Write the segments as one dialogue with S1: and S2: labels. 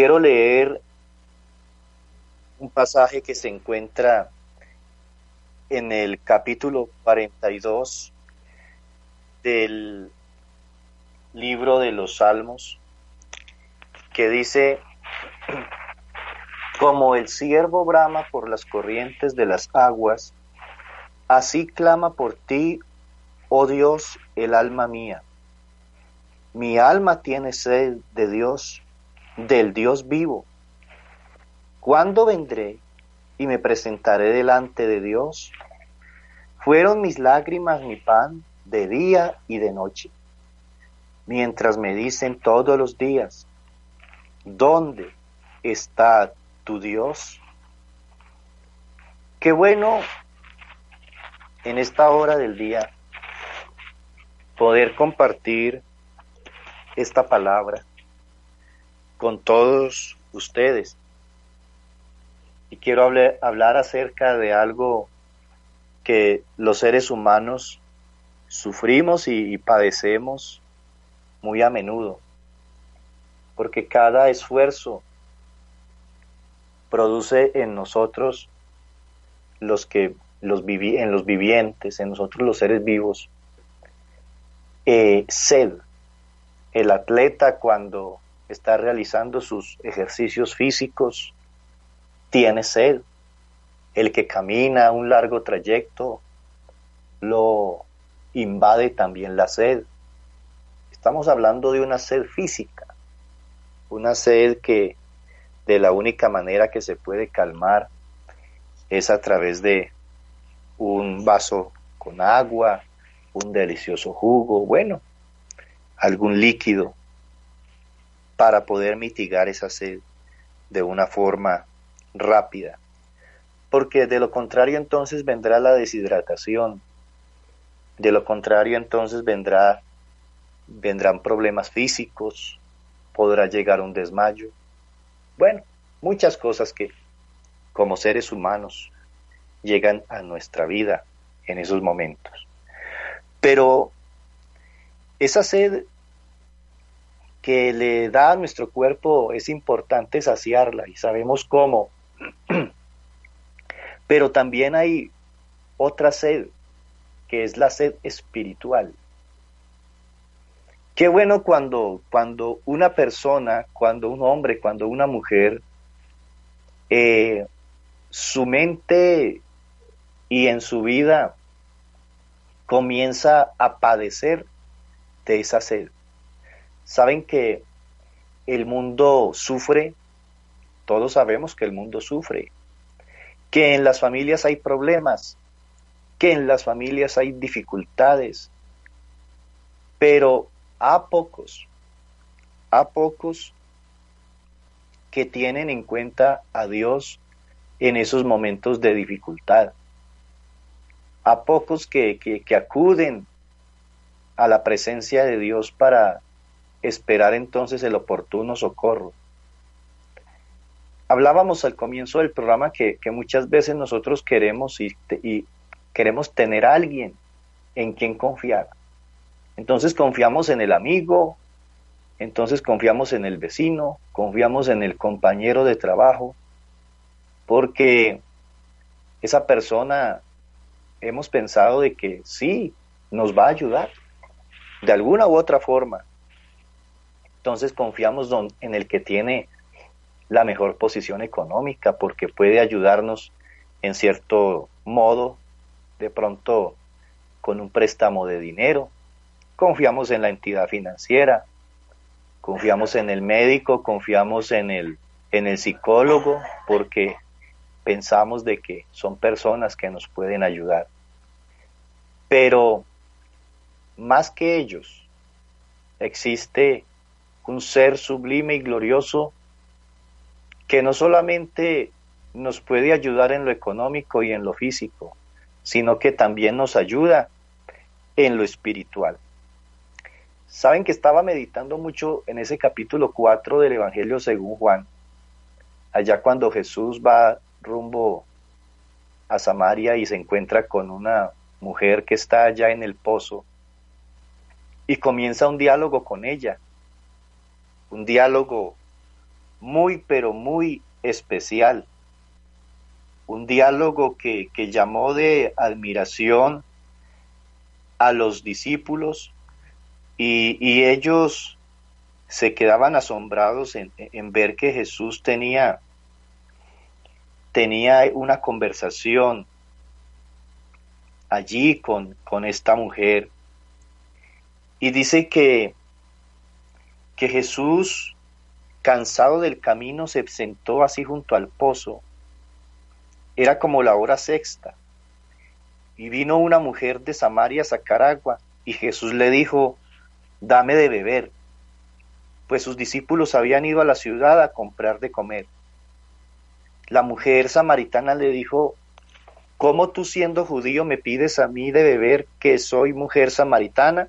S1: Quiero leer un pasaje que se encuentra en el capítulo 42 del libro de los Salmos, que dice, como el siervo brama por las corrientes de las aguas, así clama por ti, oh Dios, el alma mía. Mi alma tiene sed de Dios del Dios vivo. ¿Cuándo vendré y me presentaré delante de Dios? Fueron mis lágrimas mi pan de día y de noche, mientras me dicen todos los días, ¿dónde está tu Dios? Qué bueno en esta hora del día poder compartir esta palabra con todos ustedes. Y quiero hablar, acerca de algo que los seres humanos sufrimos y, y padecemos muy a menudo, porque cada esfuerzo produce en nosotros los que los vivi en los vivientes, en nosotros los seres vivos, eh, sed. El atleta cuando está realizando sus ejercicios físicos, tiene sed. El que camina un largo trayecto lo invade también la sed. Estamos hablando de una sed física, una sed que de la única manera que se puede calmar es a través de un vaso con agua, un delicioso jugo, bueno, algún líquido para poder mitigar esa sed de una forma rápida. Porque de lo contrario entonces vendrá la deshidratación, de lo contrario entonces vendrá, vendrán problemas físicos, podrá llegar un desmayo. Bueno, muchas cosas que como seres humanos llegan a nuestra vida en esos momentos. Pero esa sed que le da a nuestro cuerpo es importante saciarla y sabemos cómo. Pero también hay otra sed, que es la sed espiritual. Qué bueno cuando, cuando una persona, cuando un hombre, cuando una mujer, eh, su mente y en su vida comienza a padecer de esa sed Saben que el mundo sufre, todos sabemos que el mundo sufre, que en las familias hay problemas, que en las familias hay dificultades, pero a pocos, a pocos que tienen en cuenta a Dios en esos momentos de dificultad, a pocos que, que acuden a la presencia de Dios para esperar entonces el oportuno socorro. Hablábamos al comienzo del programa que, muchas veces nosotros queremos y, y queremos tener a alguien en quien confiar. Entonces confiamos en el amigo, entonces confiamos en el vecino, confiamos en el compañero de trabajo, porque esa persona hemos pensado de que sí, nos va a ayudar de alguna u otra forma. Entonces confiamos en el que tiene la mejor posición económica porque puede ayudarnos en cierto modo, de pronto con un préstamo de dinero. Confiamos en la entidad financiera, confiamos en el médico, confiamos en el, en el psicólogo porque pensamos de que son personas que nos pueden ayudar. Pero más que ellos, existe un ser sublime y glorioso que no solamente nos puede ayudar en lo económico y en lo físico, sino que también nos ayuda en lo espiritual. Saben que estaba meditando mucho en ese capítulo 4 del Evangelio según Juan, allá cuando Jesús va rumbo a Samaria y se encuentra con una mujer que está allá en el pozo y comienza un diálogo con ella, un diálogo muy pero muy especial, un diálogo que, que llamó de admiración a los discípulos y, ellos se quedaban asombrados en, ver que Jesús tenía, tenía una conversación allí con, con esta mujer. Y dice que, que Jesús, cansado del camino, se sentó así junto al pozo. Era como la hora sexta. Y vino una mujer de Samaria a sacar agua. Y Jesús le dijo, dame de beber, pues sus discípulos habían ido a la ciudad a comprar de comer. La mujer samaritana le dijo, ¿cómo tú siendo judío me pides a mí de beber que soy mujer samaritana?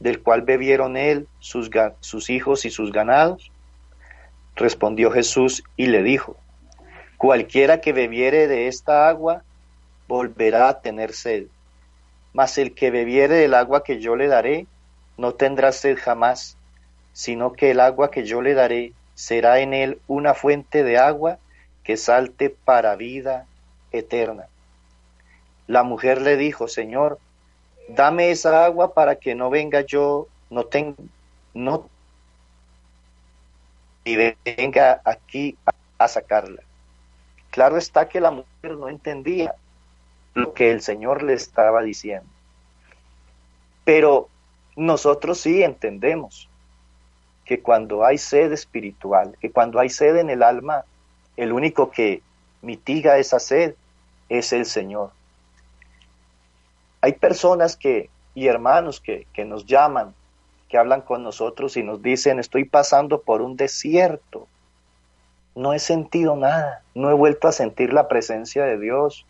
S1: del cual bebieron él, sus, sus hijos y sus ganados? Respondió Jesús y le dijo, Cualquiera que bebiere de esta agua volverá a tener sed, mas el que bebiere del agua que yo le daré no tendrá sed jamás, sino que el agua que yo le daré será en él una fuente de agua que salte para vida eterna. La mujer le dijo, Señor, dame esa agua para que no venga yo, no tenga, no y venga aquí a, a sacarla. Claro está que la mujer no entendía lo que el Señor le estaba diciendo. Pero nosotros sí entendemos que cuando hay sed espiritual, que cuando hay sed en el alma, el único que mitiga esa sed es el Señor. Hay personas que y hermanos que, que nos llaman, que hablan con nosotros y nos dicen, estoy pasando por un desierto, no he sentido nada, no he vuelto a sentir la presencia de Dios,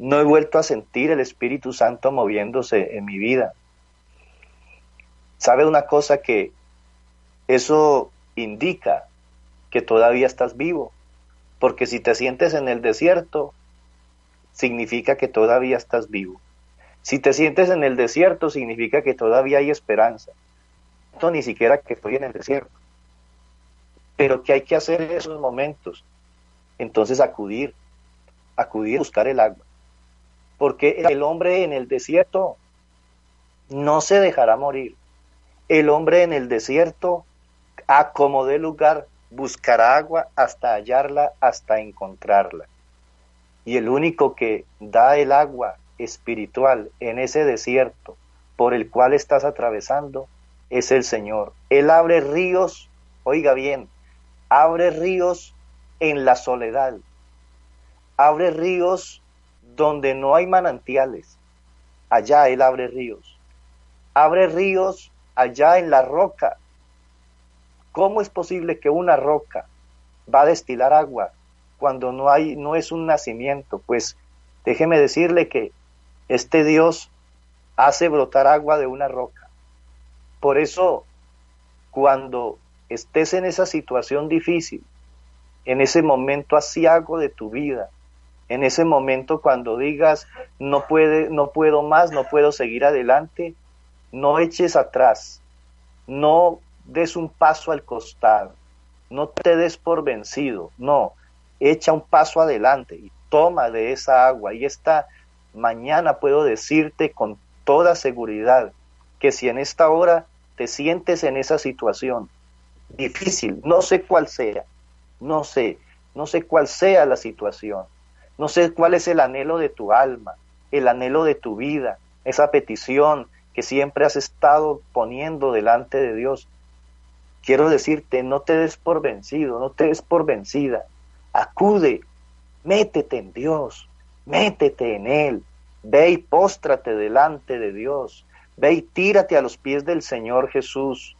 S1: no he vuelto a sentir el Espíritu Santo moviéndose en mi vida. Sabe una cosa que eso indica que todavía estás vivo, porque si te sientes en el desierto, significa que todavía estás vivo. Si te sientes en el desierto, significa que todavía hay esperanza. No ni siquiera que estoy en el desierto. Pero ¿qué hay que hacer en esos momentos? Entonces acudir, acudir buscar el agua. Porque el hombre en el desierto no se dejará morir. El hombre en el desierto, a como de lugar, buscará agua hasta hallarla, hasta encontrarla. Y el único que da el agua espiritual en ese desierto por el cual estás atravesando es el Señor. Él abre ríos, oiga bien, abre ríos en la soledad, abre ríos donde no hay manantiales, allá Él abre ríos, abre ríos allá en la roca. ¿Cómo es posible que una roca va a destilar agua cuando no hay no es un nacimiento? Pues déjeme decirle que este Dios hace brotar agua de una roca. Por eso cuando estés en esa situación difícil, en ese momento asiago de tu vida, en ese momento cuando digas no puede, no puedo más, no puedo seguir adelante, no eches atrás, no des un paso al costado, no te des por vencido, no, echa un paso adelante y toma de esa agua. Y esta mañana puedo decirte con toda seguridad que si en esta hora te sientes en esa situación, difícil, no sé cuál sea, no sé, no sé cuál sea la situación, no sé cuál es el anhelo de tu alma, el anhelo de tu vida, esa petición que siempre has estado poniendo delante de Dios. Quiero decirte, no te des por vencido, no te des por vencida. Acude, métete en Dios, métete en Él, ve y póstrate delante de Dios, ve y tírate a los pies del Señor Jesús,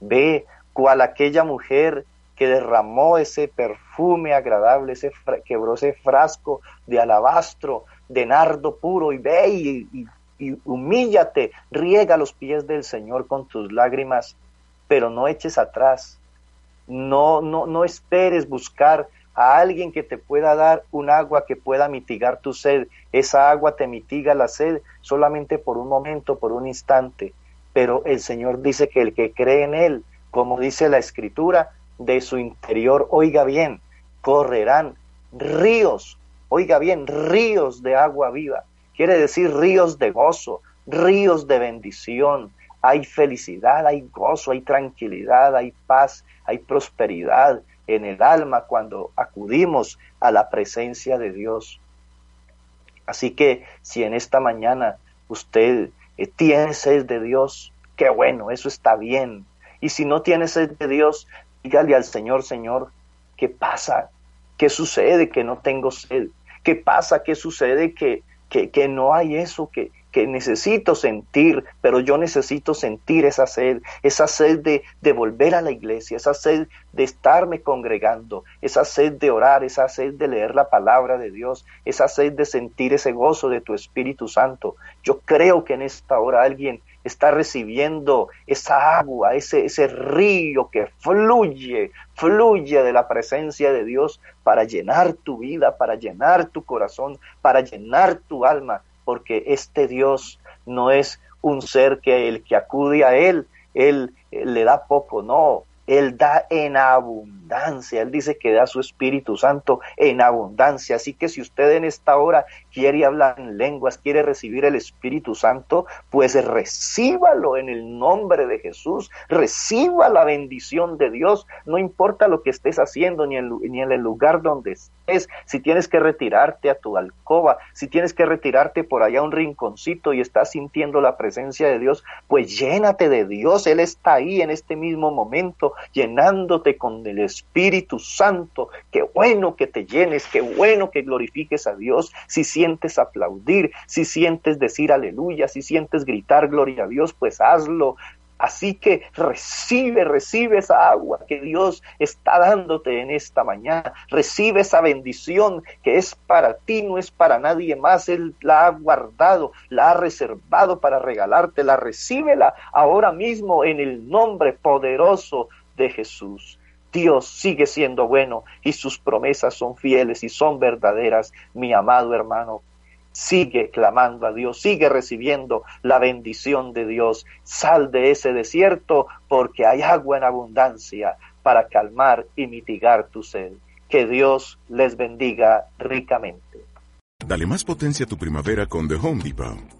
S1: ve cual aquella mujer que derramó ese perfume agradable, ese quebró ese frasco de alabastro, de nardo puro, y ve y, y humíllate, riega los pies del Señor con tus lágrimas, pero no eches atrás. No, no, no esperes buscar a alguien que te pueda dar un agua que pueda mitigar tu sed. Esa agua te mitiga la sed solamente por un momento, por un instante. Pero el Señor dice que el que cree en Él, como dice la Escritura, de su interior, oiga bien, correrán ríos, oiga bien, ríos de agua viva. Quiere decir ríos de gozo, ríos de bendición. Hay felicidad, hay gozo, hay tranquilidad, hay paz, hay prosperidad en el alma cuando acudimos a la presencia de Dios. Así que si en esta mañana usted eh, tiene sed de Dios, qué bueno, eso está bien. Y si no tiene sed de Dios, dígale al Señor, Señor, ¿qué pasa? ¿Qué sucede que no tengo sed? ¿Qué pasa? ¿Qué sucede que, que, que no hay eso que, que necesito sentir, pero yo necesito sentir esa sed, esa sed de, volver a la iglesia, esa sed de estarme congregando, esa sed de orar, esa sed de leer la palabra de Dios, esa sed de sentir ese gozo de tu Espíritu Santo. Yo creo que en esta hora alguien está recibiendo esa agua, ese, ese río que fluye, fluye de la presencia de Dios para llenar tu vida, para llenar tu corazón, para llenar tu alma porque este Dios no es un ser que el que acude a Él, Él, le da poco, no, Él da en abundancia, Él dice que da su Espíritu Santo en abundancia, así que si usted en esta hora quiere hablar en lenguas, quiere recibir el Espíritu Santo, pues recíbalo en el nombre de Jesús, reciba la bendición de Dios, no importa lo que estés haciendo ni en, ni el lugar donde estés, si tienes que retirarte a tu alcoba, si tienes que retirarte por allá a un rinconcito y estás sintiendo la presencia de Dios, pues llénate de Dios, Él está ahí en este mismo momento, llenándote con el Espíritu Santo, qué bueno que te llenes, qué bueno que glorifiques a Dios, si sientes aplaudir, si sientes decir aleluya, si sientes gritar gloria a Dios, pues hazlo. Así que recibe, recibe esa agua que Dios está dándote en esta mañana. Recibe esa bendición que es para ti, no es para nadie más. Él la ha guardado, la ha reservado para regalártela. Recíbela ahora mismo en el nombre poderoso de Jesús. Dios sigue siendo bueno y sus promesas son fieles y son verdaderas, mi amado hermano. Sigue clamando a Dios, sigue recibiendo la bendición de Dios. Sal de ese desierto porque hay agua en abundancia para calmar y mitigar tu sed. Que Dios les bendiga ricamente.
S2: Dale más potencia a tu primavera con The Home Depot.